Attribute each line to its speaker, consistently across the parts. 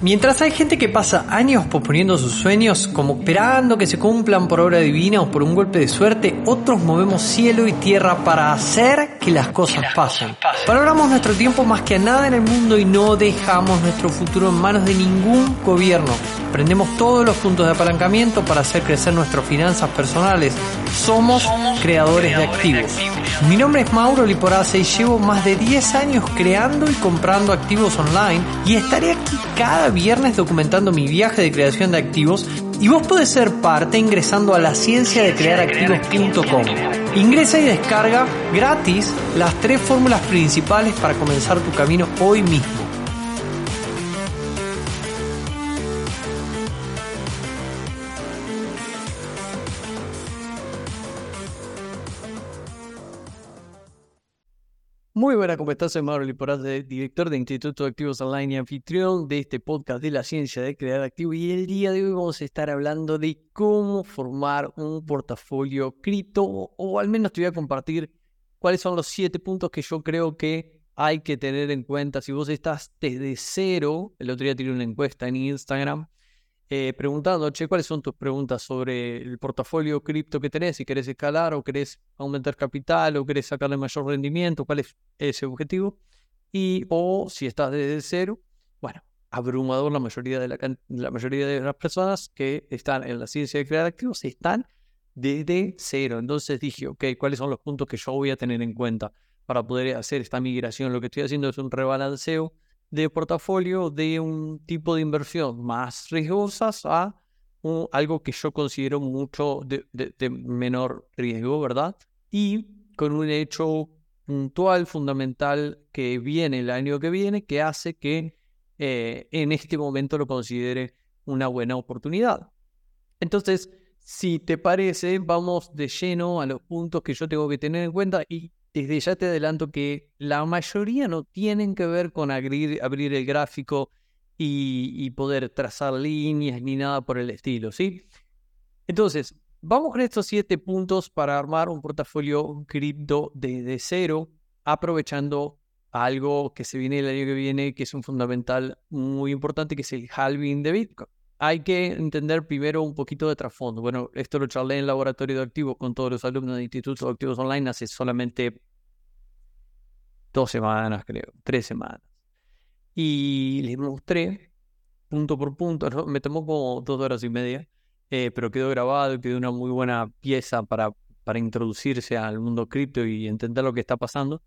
Speaker 1: Mientras hay gente que pasa años posponiendo sus sueños, como esperando que se cumplan por obra divina o por un golpe de suerte, otros movemos cielo y tierra para hacer que las cosas pasen. Valoramos nuestro tiempo más que a nada en el mundo y no dejamos nuestro futuro en manos de ningún gobierno. Aprendemos todos los puntos de apalancamiento para hacer crecer nuestras finanzas personales. Somos, creadores, de activos. Mi nombre es Mauro Liporace y llevo más de 10 años creando y comprando activos online y estaré aquí cada viernes documentando mi viaje de creación de activos y vos podés ser parte ingresando a la ciencia de crear activos.com. Ingresa y descarga gratis las tres fórmulas principales para comenzar tu camino hoy mismo. Muy buena, ¿cómo estás? Soy Mauro Liporace, director de Instituto de Activos Online y anfitrión de este podcast de la ciencia de crear activos. Y el día de hoy vamos a estar hablando de cómo formar un portafolio cripto, o al menos te voy a compartir cuáles son los siete puntos que yo creo que hay que tener en cuenta. Si vos estás desde cero, el otro día tiré una encuesta en Instagram eh, preguntando, che, ¿cuáles son tus preguntas sobre el portafolio cripto que tenés? Si querés escalar o querés aumentar capital o querés sacarle mayor rendimiento, ¿cuál es ese objetivo? Y, o si estás desde cero, bueno, abrumador la mayoría de, la, la mayoría de las personas que están en la ciencia de crear activos están desde cero. Entonces dije, ok, ¿cuáles son los puntos que yo voy a tener en cuenta para poder hacer esta migración? Lo que estoy haciendo es un rebalanceo de portafolio de un tipo de inversión más riesgosas a algo que yo considero mucho de, menor riesgo, ¿verdad? Y con un hecho puntual, fundamental, que viene el año que viene, que hace que eh, en este momento lo considere una buena oportunidad. Entonces, si te parece, vamos de lleno a los puntos que yo tengo que tener en cuenta y desde ya te adelanto que la mayoría no tienen que ver con abrir, abrir el gráfico y, poder trazar líneas ni nada por el estilo, ¿sí? Entonces, vamos con estos siete puntos para armar un portafolio cripto desde cero, aprovechando algo que se viene el año que viene, que es un fundamental muy importante, que es el halving de Bitcoin hay que entender primero un poquito de trasfondo. Bueno, esto lo charlé en el laboratorio de activos con todos los alumnos de Instituto de Activos Online hace solamente dos semanas, creo, tres semanas. Y les mostré punto por punto, me tomó como dos horas y media, eh, pero quedó grabado y quedó una muy buena pieza para, para introducirse al mundo cripto y entender lo que está pasando,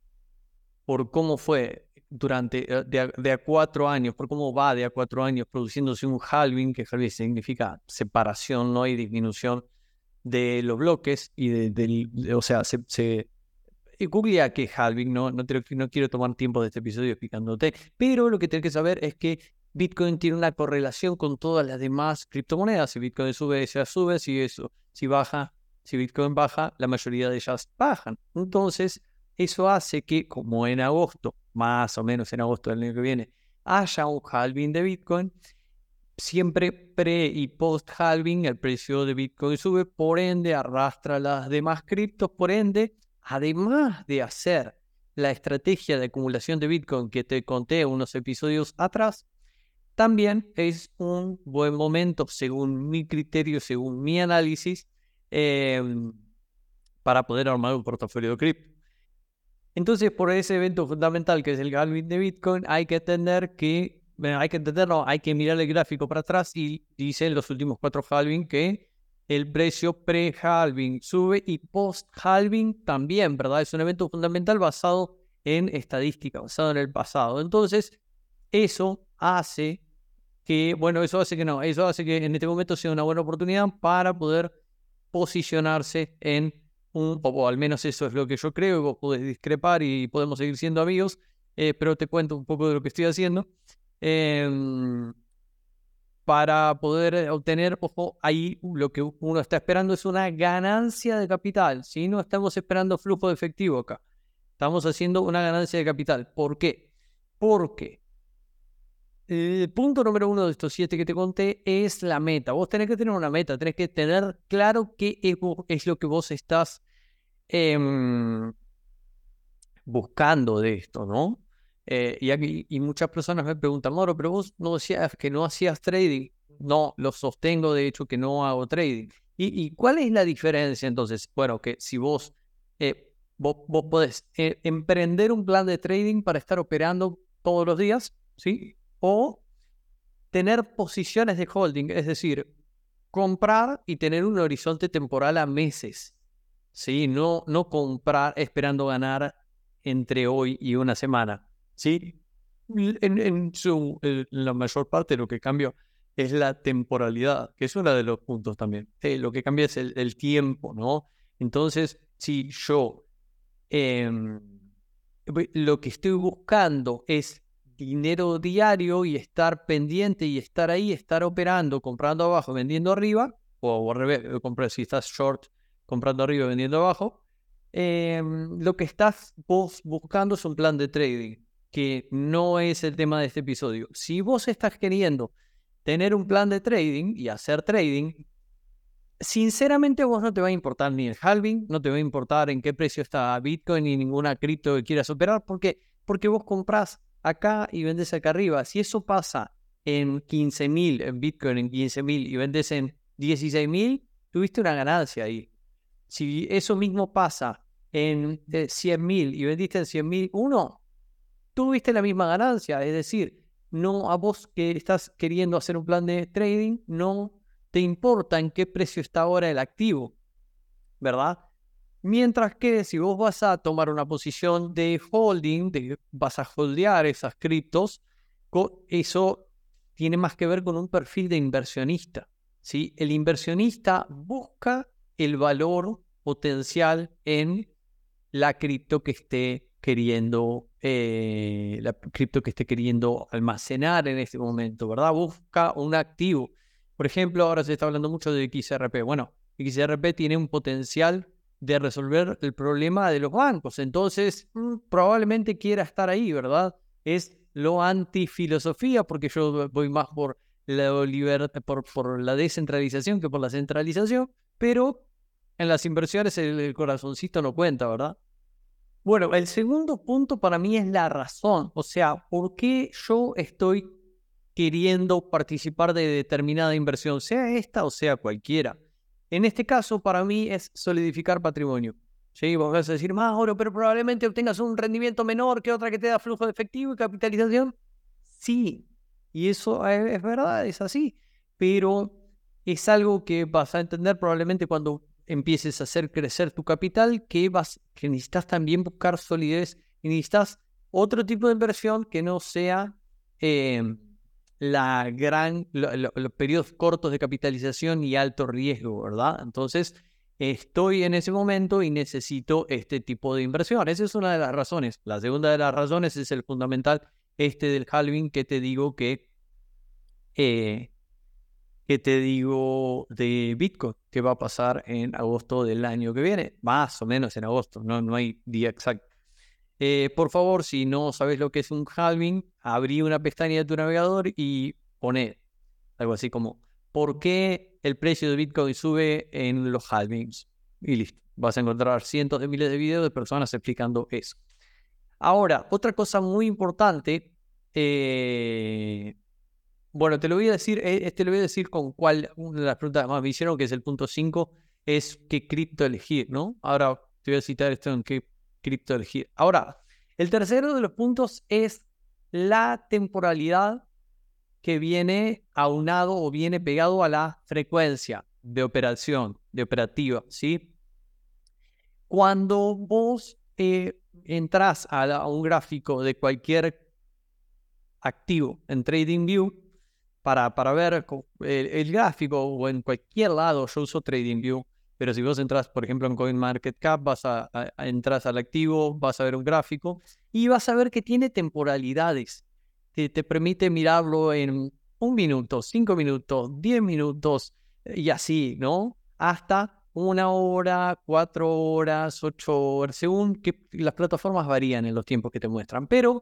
Speaker 1: por cómo fue durante eh, de a, cuatro años, por cómo va de a cuatro años produciéndose un halving, que halving significa separación ¿no? y disminución de los bloques y de, o sea, se, se googlea que halving, no, no, no quiero tomar tiempo de este episodio explicándote, pero lo que tienes que saber es que Bitcoin tiene una correlación con todas las demás criptomonedas. Si Bitcoin sube, ella sube, si eso, si baja, si Bitcoin baja, la mayoría de ellas bajan. Entonces, eso hace que, como en agosto más o menos en agosto del año que viene, haya un halving de Bitcoin, siempre pre y post halving el precio de Bitcoin sube, por ende arrastra las demás criptos, por ende, además de hacer la estrategia de acumulación de Bitcoin que te conté unos episodios atrás, también es un buen momento, según mi criterio, según mi análisis, em, para poder armar un portafolio de cripto. Entonces, por ese evento fundamental que es el halving de Bitcoin, hay que entender que, hay que entenderlo, hay que mirar el gráfico para atrás y dice en los últimos cuatro halving que el precio pre-halving sube y post-halving también, ¿verdad? Es un evento fundamental basado en estadística, basado en el pasado. Entonces, eso hace que, bueno, eso hace que no, eso hace que en este momento sea una buena oportunidad para poder posicionarse en o al menos eso es lo que yo creo, vos podés discrepar y podemos seguir siendo amigos, eh, pero te cuento un poco de lo que estoy haciendo. Em, para poder obtener, ojo, ahí lo que uno está esperando es una ganancia de capital, si no estamos esperando flujo de efectivo acá, estamos haciendo una ganancia de capital. ¿Por qué? Porque el punto número uno de estos siete que te conté es la meta. Vos tenés que tener una meta, tenés que tener claro qué es lo que vos estás Em, buscando de esto, ¿no? Eh, y, y muchas personas me preguntan, Moro, pero vos no decías que no hacías trading. No, lo sostengo de hecho que no hago trading. ¿Y, cuál es la diferencia entonces? Bueno, que si vos, eh, vos, vos, podés eh, emprender un plan de trading para estar operando todos los días, ¿sí? O tener posiciones de holding, es decir, comprar y tener un horizonte temporal a meses, ¿sí? No, no comprar esperando ganar entre hoy y una semana, ¿sí? En, su, la mayor parte lo que cambio es la temporalidad, que es uno de los puntos también. Eh, lo que cambia es el, tiempo, ¿no? Entonces, si yo em, lo que estoy buscando es dinero diario y estar pendiente y estar ahí, estar operando, comprando abajo, vendiendo arriba, o al revés, eh, si estás short, comprando arriba, vendiendo abajo, em, lo que estás vos buscando es un plan de trading, que no es el tema de este episodio. Si vos estás queriendo tener un plan de trading y hacer trading, sinceramente vos no te va a importar ni el halving, no te va a importar en qué precio está Bitcoin ni ninguna cripto que quieras operar, porque, porque vos compras acá y vendes acá arriba. Si eso pasa en 15.000, en Bitcoin en 15.000 y vendes en 16.000, tuviste una ganancia ahí. Si eso mismo pasa en 100.000 y vendiste en 100.000 uno, tuviste la misma ganancia. Es decir, no a vos que estás queriendo hacer un plan de trading, no te importa en qué precio está ahora el activo, ¿verdad? Mientras que si vos vas a tomar una posición de holding, de, vas a holdear esas criptos, eso tiene más que ver con un perfil de inversionista. ¿sí? El inversionista busca el valor potencial en la cripto que esté queriendo eh, la cripto que esté queriendo almacenar en este momento, ¿verdad? Busca un activo. Por ejemplo, ahora se está hablando mucho de XRP. Bueno, XRP tiene un potencial de resolver el problema de los bancos, entonces mm, probablemente quiera estar ahí, ¿verdad? Es lo antifilosofía, porque yo voy más por la, por, por la descentralización que por la centralización, pero en las inversiones el corazoncito no cuenta, ¿verdad? Bueno, el segundo punto para mí es la razón, o sea, ¿por qué yo estoy queriendo participar de determinada inversión, sea esta o sea cualquiera? En este caso, para mí es solidificar patrimonio. Sí, vos vas a decir, más oro, pero probablemente obtengas un rendimiento menor que otra que te da flujo de efectivo y capitalización. Sí, y eso es verdad, es así, pero es algo que vas a entender probablemente cuando empieces a hacer crecer tu capital, que, vas, que necesitas también buscar solidez y necesitas otro tipo de inversión que no sea em, la gran, los periodos cortos de capitalización y alto riesgo, ¿verdad? Entonces, estoy en ese momento y necesito este tipo de inversión. Esa es una de las razones. La segunda de las razones es el fundamental, este del halving, que te digo que eh, que te digo de Bitcoin, que va a pasar en agosto del año que viene, más o menos en agosto, no, no hay día exacto. Eh, por favor, si no sabes lo que es un halving, abrí una pestaña de tu navegador y pone algo así como, ¿por qué el precio de Bitcoin sube en los halvings? Y listo, vas a encontrar cientos de miles de videos de personas explicando eso. Ahora, otra cosa muy importante, eh, bueno, te lo voy a decir, eh, te lo voy a decir con cuál, una de las preguntas más me hicieron, que es el punto 5, es qué cripto elegir, ¿no? Ahora te voy a citar esto en qué cripto elegir. Ahora, el tercero de los puntos es la temporalidad que viene aunado o viene pegado a la frecuencia de operación, de operativa, ¿sí? Cuando vos eh, entras a, a, un gráfico de cualquier activo en TradingView, para, para ver el, gráfico o en cualquier lado, yo uso TradingView, pero si vos entras, por ejemplo, en CoinMarketCap, vas a, entras al activo, vas a ver un gráfico y vas a ver que tiene temporalidades. Te, te permite mirarlo en un minuto, cinco minutos, diez minutos y así, ¿no? Hasta una hora, cuatro horas, ocho horas, según que las plataformas varían en los tiempos que te muestran. Pero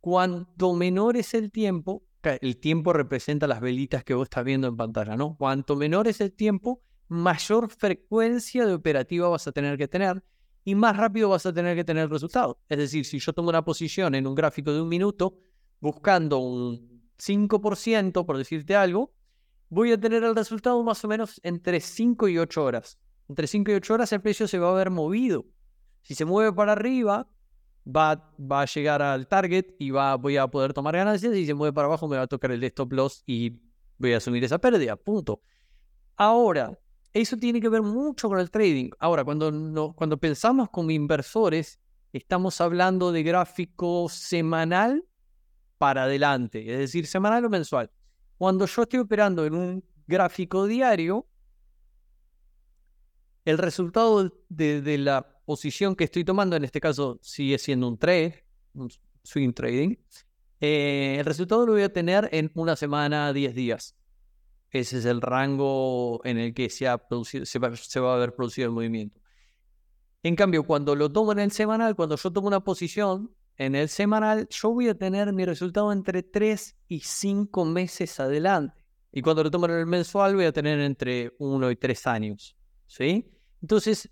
Speaker 1: cuanto menor es el tiempo, el tiempo representa las velitas que vos estás viendo en pantalla, ¿no? Cuanto menor es el tiempo, mayor frecuencia de operativa vas a tener que tener. y más rápido vas a tener que tener resultados. Es decir, si yo tomo una posición en un gráfico de un minuto buscando un 5%, por decirte algo, voy a tener el resultado más o menos entre 5 y 8 horas. Entre 5 y 8 horas el precio se va a haber movido. Si se mueve para arriba, va, va a llegar al target y va, voy a poder tomar ganancias. Y se mueve para abajo, me va a tocar el stop loss y voy a asumir esa pérdida. Punto. Ahora, eso tiene que ver mucho con el trading. Ahora, cuando, no, cuando pensamos como inversores, estamos hablando de gráfico semanal para adelante, es decir, semanal o mensual. Cuando yo estoy operando en un gráfico diario, el resultado de, la posición que estoy tomando, en este caso sigue siendo un trade, un swing trading, eh, el resultado lo voy a tener en una semana, 10 días. Ese es el rango en el que se, ha producido, se, va, a haber producido el movimiento. En cambio, cuando lo tomo en el semanal, cuando yo tomo una posición en el semanal, yo voy a tener mi resultado entre 3 y 5 meses adelante. Y cuando lo tomo en el mensual, voy a tener entre 1 y 3 años. ¿Sí? Entonces,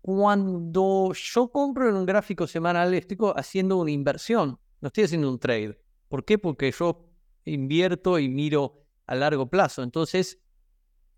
Speaker 1: cuando yo compro en un gráfico semanal, estoy haciendo una inversión, no estoy haciendo un trade. ¿Por qué? Porque yo invierto y miro a largo plazo. Entonces,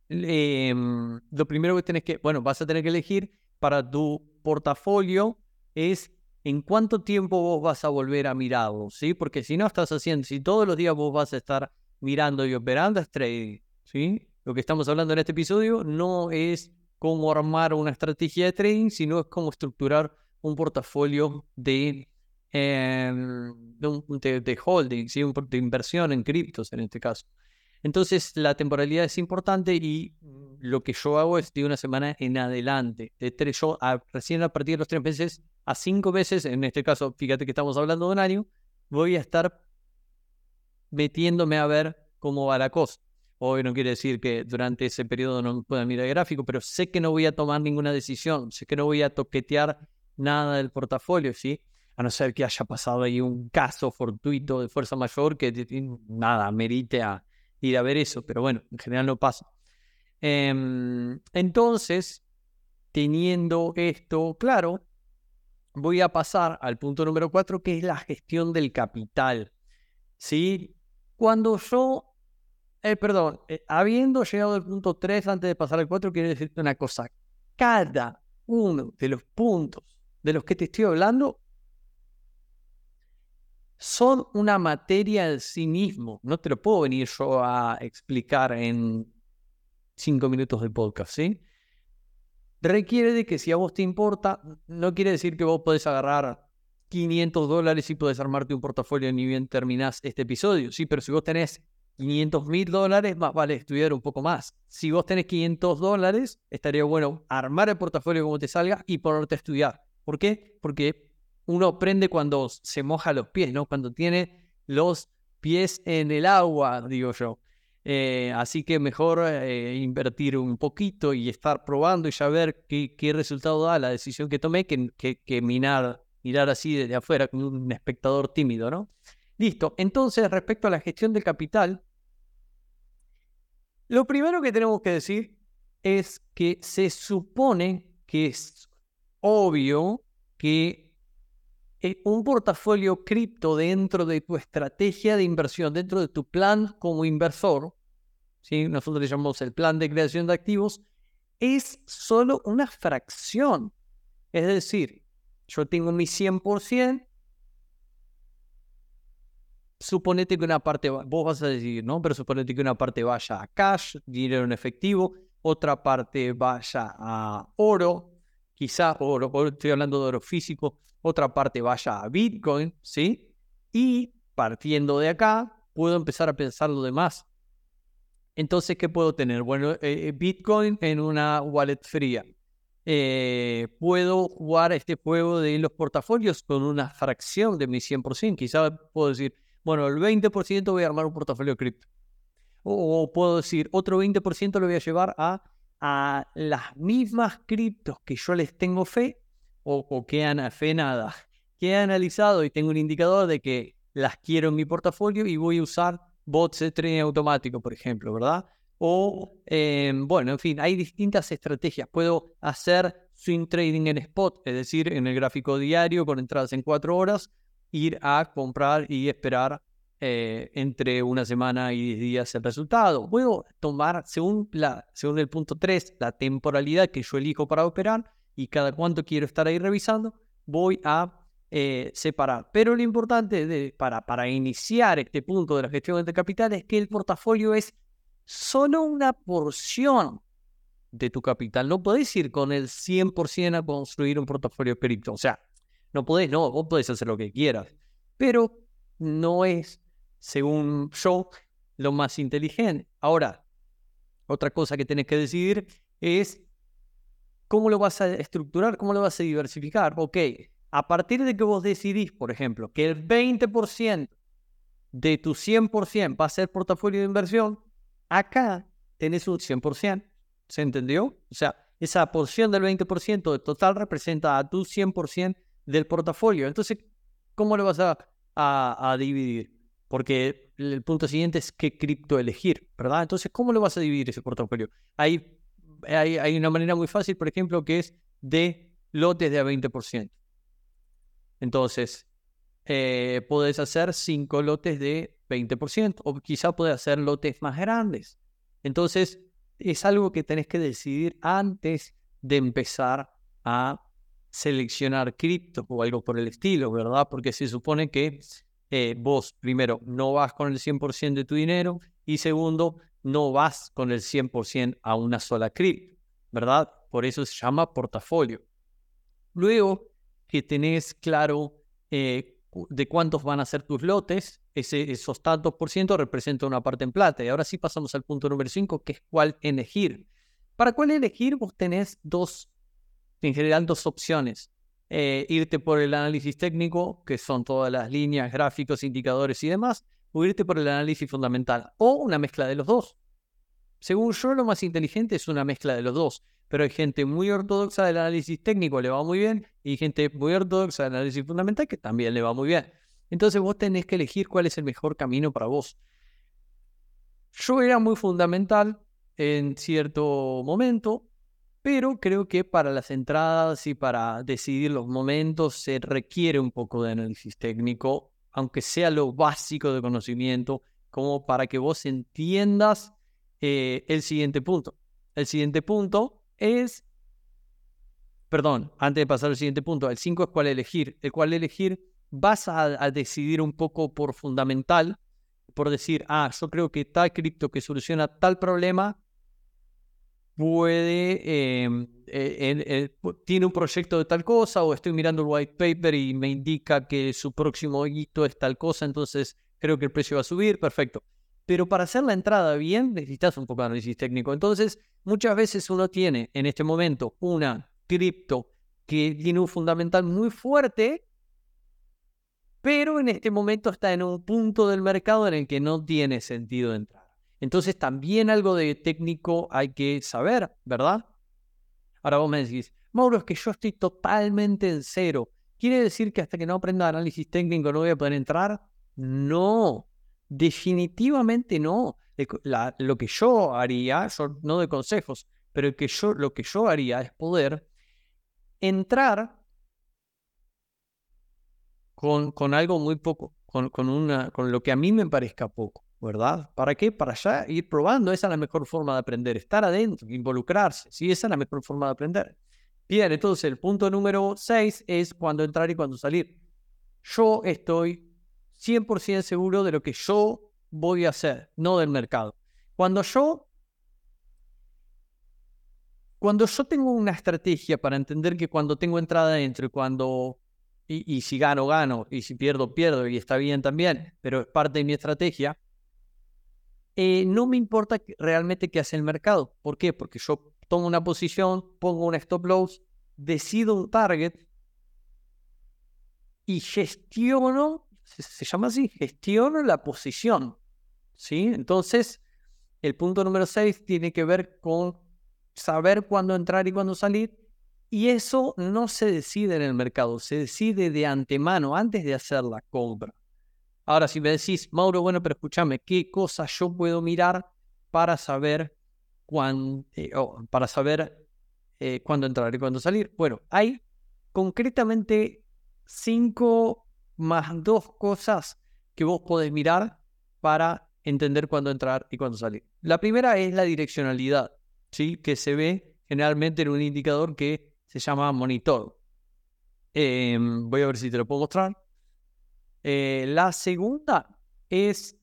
Speaker 1: em, lo primero que tienes que, bueno, vas a tener que elegir para tu portafolio es en cuánto tiempo vos vas a volver a mirarlo, ¿sí? Porque si no estás haciendo, si todos los días vos vas a estar mirando y operando, es trading, ¿sí? Lo que estamos hablando en este episodio no es cómo armar una estrategia de trading, sino es cómo estructurar un portafolio de, em, de, holding, ¿sí? de inversión en criptos en este caso. Entonces la temporalidad es importante y lo que yo hago es de una semana en adelante. De tres, yo recién a partir de los tres meses a cinco meses, en este caso, fíjate que estamos hablando de un año, voy a estar metiéndome a ver cómo va la cosa. Hoy no quiere decir que durante ese periodo no pueda mirar el gráfico, pero sé que no voy a tomar ninguna decisión, sé que no voy a toquetear nada del portafolio, ¿sí? A no ser que haya pasado ahí un caso fortuito de fuerza mayor que nada, merite a, ir a ver eso, pero bueno, en general no pasa. Em, entonces, teniendo esto claro, voy a pasar al punto número cuatro, que es la gestión del capital. ¿Sí? Cuando yo, eh, perdón, eh, habiendo llegado al punto 3 antes de pasar al 4, quiero decirte una cosa. Cada uno de los puntos de los que te estoy hablando son una materia en sí mismo. No te lo puedo venir yo a explicar en cinco minutos de podcast, ¿sí? Requiere de que si a vos te importa, no quiere decir que vos podés agarrar 500 dólares y podés armarte un portafolio ni bien terminás este episodio, ¿sí? Pero si vos tenés 500 mil dólares, más vale estudiar un poco más. Si vos tenés 500 dólares, estaría bueno armar el portafolio como te salga y ponerte a estudiar. ¿Por qué? Porque uno aprende cuando se moja los pies, ¿no? Cuando tiene los pies en el agua, digo yo. Eh, así que mejor eh, invertir un poquito y estar probando y ya ver qué, qué resultado da la decisión que tomé que, que, mirar así desde afuera como un espectador tímido, ¿no? Listo. Entonces, respecto a la gestión del capital, lo primero que tenemos que decir es que se supone que es obvio que eh, un portafolio cripto dentro de tu estrategia de inversión, dentro de tu plan como inversor, ¿sí? nosotros le llamamos el plan de creación de activos, es solo una fracción. Es decir, yo tengo mi 100%, suponete que una parte, vos vas a decir, ¿no? Pero suponete que una parte vaya a cash, dinero en efectivo, otra parte vaya a oro, quizá oro, estoy hablando de oro físico, otra parte vaya a Bitcoin, ¿sí? Y partiendo de acá, puedo empezar a pensar lo demás. Entonces, ¿qué puedo tener? Bueno, eh, eh, Bitcoin en una wallet fría. Eh, puedo jugar este juego de los portafolios con una fracción de mi 100%. Quizá puedo decir, bueno, el 20% voy a armar un portafolio cripto. O, o, puedo decir, otro 20% lo voy a llevar a, a las mismas criptos que yo les tengo fe o, que han fe nada, que he analizado y tengo un indicador de que las quiero en mi portafolio y voy a usar bots de trading automático, por ejemplo, ¿verdad? O, em, bueno, en fin, hay distintas estrategias. Puedo hacer swing trading en spot, es decir, en el gráfico diario con entradas en cuatro horas, ir a comprar y esperar eh, entre una semana y diez días el resultado. Puedo tomar, según, la, según el punto 3, la temporalidad que yo elijo para operar y cada cuánto quiero estar ahí revisando, voy a eh, separar. Pero lo importante de, para, para iniciar este punto de la gestión de capital es que el portafolio es solo una porción de tu capital. No podés ir con el 100% a construir un portafolio cripto. O sea, no podés, no, vos podés hacer lo que quieras. Pero no es según yo, lo más inteligente. Ahora, otra cosa que tenés que decidir es cómo lo vas a estructurar, cómo lo vas a diversificar. Ok, a partir de que vos decidís, por ejemplo, que el 20% de tu 100% va a ser portafolio de inversión, acá tenés un 100%. ¿Se entendió? O sea, esa porción del 20% del total representa a tu 100% del portafolio. Entonces, ¿cómo lo vas a, a dividir? porque el punto siguiente es qué cripto elegir, ¿verdad? Entonces, ¿cómo lo vas a dividir ese portafolio? Hay, hay, una manera muy fácil, por ejemplo, que es de lotes de a 20%. Entonces, eh, puedes hacer 5 lotes de 20% o quizá puedes hacer lotes más grandes. Entonces, es algo que tenés que decidir antes de empezar a seleccionar cripto o algo por el estilo, ¿verdad? Porque se supone que eh, vos, primero, no vas con el 100% de tu dinero y segundo, no vas con el 100% a una sola cripto, ¿verdad? Por eso se llama portafolio. Luego que tenés claro eh, de cuántos van a ser tus lotes, ese, esos tantos por ciento representa una parte en plata. Y ahora sí pasamos al punto número 5, que es cuál elegir. Para cuál elegir, vos tenés dos, en general, dos opciones. Eh, irte por el análisis técnico, que son todas las líneas, gráficos, indicadores y demás, o irte por el análisis fundamental, o una mezcla de los dos. Según yo, lo más inteligente es una mezcla de los dos, pero hay gente muy ortodoxa del análisis técnico, le va muy bien, y gente muy ortodoxa del análisis fundamental que también le va muy bien. Entonces vos tenés que elegir cuál es el mejor camino para vos. Yo era muy fundamental en cierto momento, pero creo que para las entradas y para decidir los momentos se requiere un poco de análisis técnico, aunque sea lo básico de conocimiento, como para que vos entiendas eh, el siguiente punto. El siguiente punto es, perdón, antes de pasar al siguiente punto, el 5 es cuál elegir. El cuál elegir vas a, a decidir un poco por fundamental, por decir, ah, yo creo que tal cripto que soluciona tal problema puede, em, eh, tiene un proyecto de tal cosa o estoy mirando el white paper y me indica que su próximo hito es tal cosa, entonces creo que el precio va a subir, perfecto. Pero para hacer la entrada bien necesitas un poco de análisis técnico. Entonces, muchas veces uno tiene en este momento una cripto que tiene un fundamental muy fuerte, pero en este momento está en un punto del mercado en el que no tiene sentido entrar. Entonces también algo de técnico hay que saber, ¿verdad? Ahora vos me decís, Mauro, es que yo estoy totalmente en cero. ¿Quiere decir que hasta que no aprenda análisis técnico no voy a poder entrar? No, definitivamente no. lo que yo haría, no de consejos, pero que yo, lo que yo haría es poder entrar con, algo muy poco, con, una, con lo que a mí me parezca poco. ¿Verdad? ¿Para qué? Para allá ir probando. Esa es la mejor forma de aprender. Estar adentro, involucrarse. Sí, esa es la mejor forma de aprender. Bien, entonces el punto número 6 es cuándo entrar y cuándo salir. Yo estoy 100% seguro de lo que yo voy a hacer, no del mercado. Cuando yo cuando yo tengo una estrategia para entender que cuando tengo entrada adentro y cuando y, y, si gano, gano, y si pierdo, pierdo, y está bien también, pero es parte de mi estrategia, eh, no me importa realmente qué hace el mercado. ¿Por qué? Porque yo tomo una posición, pongo un stop loss, decido un target y gestiono, se, llama así, gestiono la posición. ¿Sí? Entonces, el punto número 6 tiene que ver con saber cuándo entrar y cuándo salir. Y eso no se decide en el mercado, se decide de antemano, antes de hacer la compra. Ahora, si me decís, Mauro, bueno, pero escúchame, ¿qué cosas yo puedo mirar para saber cuán, eh, para saber eh, cuándo entrar y cuándo salir. Bueno, hay concretamente cinco más dos cosas que vos podés mirar para entender cuándo entrar y cuándo salir. La primera es la direccionalidad, ¿sí? que se ve generalmente en un indicador que se llama monitor. Em, voy a ver si te lo puedo mostrar. Eh, la segunda es,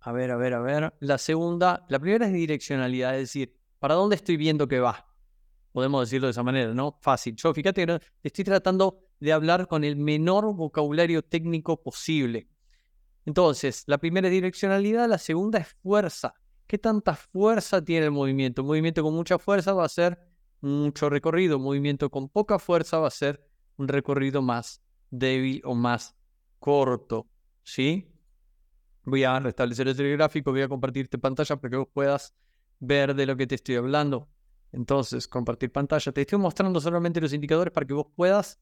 Speaker 1: a ver, a ver, a ver, la segunda, la primera es direccionalidad, es decir, ¿para dónde estoy viendo que va? Podemos decirlo de esa manera, ¿no? Fácil. Yo fíjate que estoy tratando de hablar con el menor vocabulario técnico posible. Entonces, la primera es direccionalidad, la segunda es fuerza. ¿Qué tanta fuerza tiene el movimiento? Un movimiento con mucha fuerza va a ser mucho recorrido, un movimiento con poca fuerza va a ser un recorrido más débil o más corto, ¿sí? Voy a restablecer el gráfico, voy a compartirte pantalla para que vos puedas ver de lo que te estoy hablando. Entonces, compartir pantalla. Te estoy mostrando solamente los indicadores para que vos puedas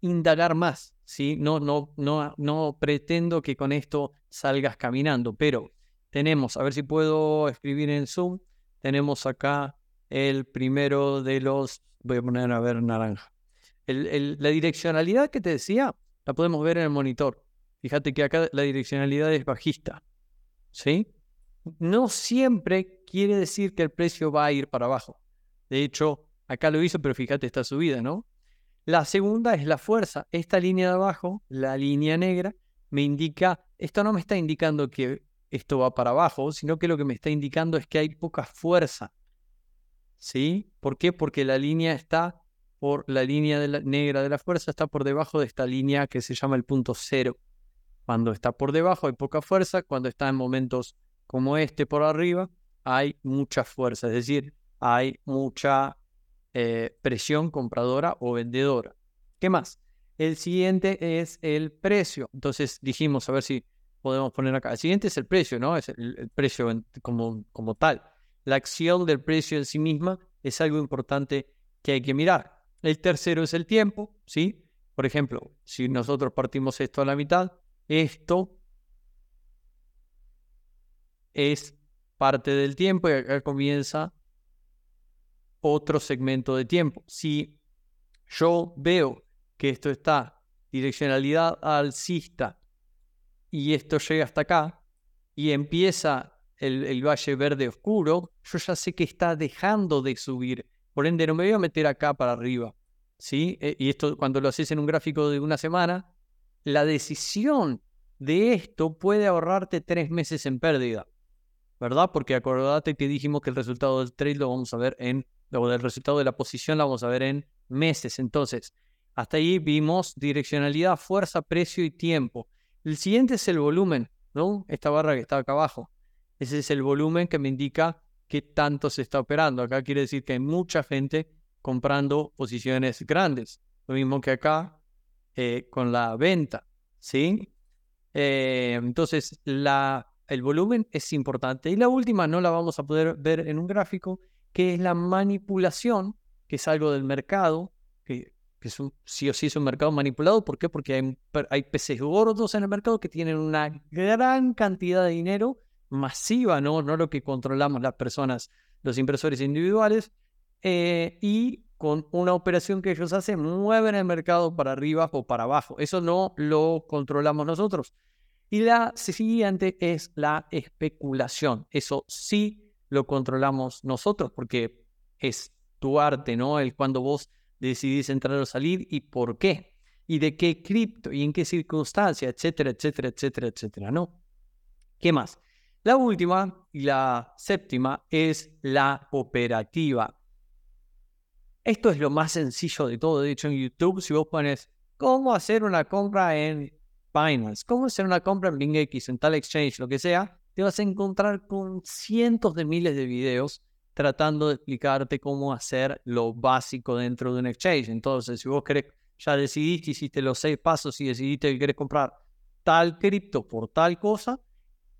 Speaker 1: indagar más, ¿sí? No, no, no, no pretendo que con esto salgas caminando, pero tenemos, a ver si puedo escribir en Zoom, tenemos acá el primero de los, voy a poner a ver naranja. la direccionalidad que te decía, la podemos ver en el monitor. Fíjate que acá la direccionalidad es bajista. ¿Sí? No siempre quiere decir que el precio va a ir para abajo. De hecho, acá lo hizo, pero fíjate esta subida, ¿no? La segunda es la fuerza. Esta línea de abajo, la línea negra, me indica, esto no me está indicando que esto va para abajo, sino que lo que me está indicando es que hay poca fuerza. ¿Sí? ¿Por qué? Porque la línea está por la línea negra de la fuerza, está por debajo de esta línea que se llama el punto cero. Cuando está por debajo hay poca fuerza, cuando está en momentos como este por arriba hay mucha fuerza, es decir, hay mucha eh, presión compradora o vendedora. ¿Qué más? El siguiente es el precio. Entonces dijimos, a ver si podemos poner acá. El siguiente es el precio, ¿no? Es el, precio como, como tal. La acción del precio en sí misma es algo importante que hay que mirar. El tercero es el tiempo, ¿sí? Por ejemplo, si nosotros partimos esto a la mitad, esto es parte del tiempo y acá comienza otro segmento de tiempo. Si yo veo que esto está direccionalidad alcista y esto llega hasta acá y empieza el, el, valle verde oscuro, yo ya sé que está dejando de subir por ende, no me voy a meter acá para arriba. ¿sí? Eh, y esto cuando lo haces en un gráfico de una semana, la decisión de esto puede ahorrarte tres meses en pérdida. ¿Verdad? Porque acordate que dijimos que el resultado del trade lo vamos a ver en, o del resultado de la posición lo vamos a ver en meses. Entonces, hasta ahí vimos direccionalidad, fuerza, precio y tiempo. El siguiente es el volumen, ¿no? Esta barra que está acá abajo. Ese es el volumen que me indica qué tanto se está operando. Acá quiere decir que hay mucha gente comprando posiciones grandes. Lo mismo que acá eh, con la venta, ¿sí? Eh, entonces, la, el volumen es importante. Y la última no la vamos a poder ver en un gráfico, que es la manipulación, que es algo del mercado, que, que es un, sí o sí es un mercado manipulado. ¿Por qué? Porque hay, hay peces gordos en el mercado que tienen una gran cantidad de dinero masiva, ¿no? no lo que controlamos las personas, los inversores individuales, eh, y con una operación que ellos hacen, mueven el mercado para arriba o para abajo. Eso no lo controlamos nosotros. Y la siguiente es la especulación. Eso sí lo controlamos nosotros porque es tu arte, ¿no? El cuando vos decidís entrar o salir y por qué. Y de qué cripto y en qué circunstancia, etcétera, etcétera, etcétera, etcétera, ¿no? ¿Qué más? La última y la séptima es la operativa. Esto es lo más sencillo de todo. De hecho, en YouTube, si vos pones cómo hacer una compra en Binance, cómo hacer una compra en BingX, en tal exchange, lo que sea, te vas a encontrar con cientos de miles de videos tratando de explicarte cómo hacer lo básico dentro de un exchange. Entonces, si vos querés, ya decidiste, hiciste los seis pasos y decidiste que querés comprar tal cripto por tal cosa,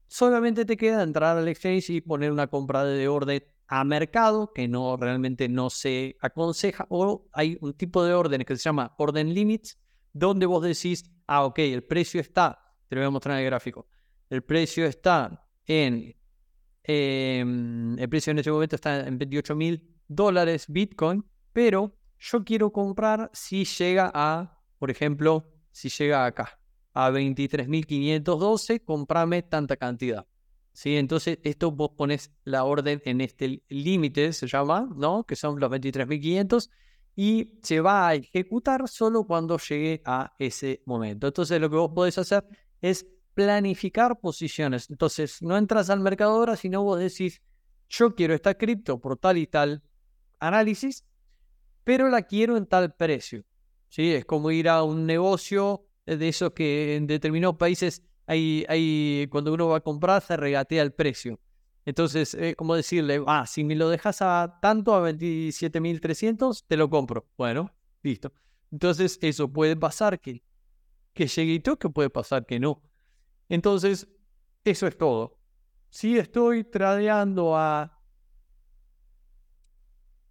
Speaker 1: solamente te queda entrar al exchange y poner una compra de orden a mercado, que no realmente no se aconseja, o hay un tipo de orden que se llama orden limits, donde vos decís, ah, ok, el precio está, te lo voy a mostrar en el gráfico, el precio está en, em, el precio en este momento está en 28 mil dólares Bitcoin, pero yo quiero comprar si llega a, por ejemplo, si llega acá, a 23.512, comprame tanta cantidad. ¿Sí? Entonces, esto vos pones la orden en este límite, se llama, ¿no? Que son los 23.500 y se va a ejecutar solo cuando llegue a ese momento. Entonces, lo que vos podés hacer es planificar posiciones. Entonces, no entras al mercado ahora, sino vos decís, yo quiero esta cripto por tal y tal análisis, pero la quiero en tal precio. ¿Sí? Es como ir a un negocio de esos que en determinados países hay, hay, cuando uno va a comprar se regatea el precio. Entonces, es como decirle, ah, si me lo dejas a tanto, a 27.300, te lo compro. Bueno, listo. Entonces, eso puede pasar que, que llegue y que puede pasar que no. Entonces, eso es todo. Si estoy tradeando a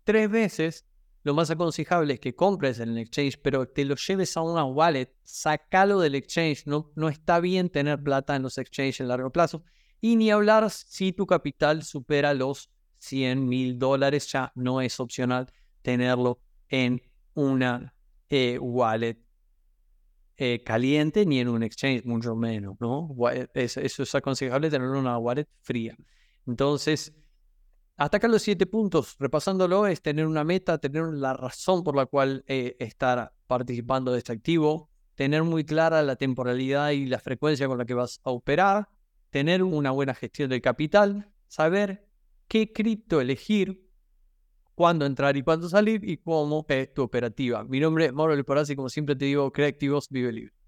Speaker 1: tres veces, lo más aconsejable es que compres en el exchange, pero te lo lleves a una wallet, sacalo del exchange. No, no está bien tener plata en los exchanges en largo plazo. Y ni hablar si tu capital supera los 100 mil dólares, ya no es opcional tenerlo en una eh, wallet eh, caliente ni en un exchange, mucho menos, ¿no? Eso, eso es aconsejable tener una wallet fría. Entonces, hasta acá los siete puntos, repasándolo, es tener una meta, tener la razón por la cual eh, estar participando de este activo, tener muy clara la temporalidad y la frecuencia con la que vas a operar, tener una buena gestión del capital, saber qué cripto elegir, cuándo entrar y cuándo salir y cómo es tu operativa. Mi nombre es Mauro Leporazzi como siempre te digo, creativos, vive libre.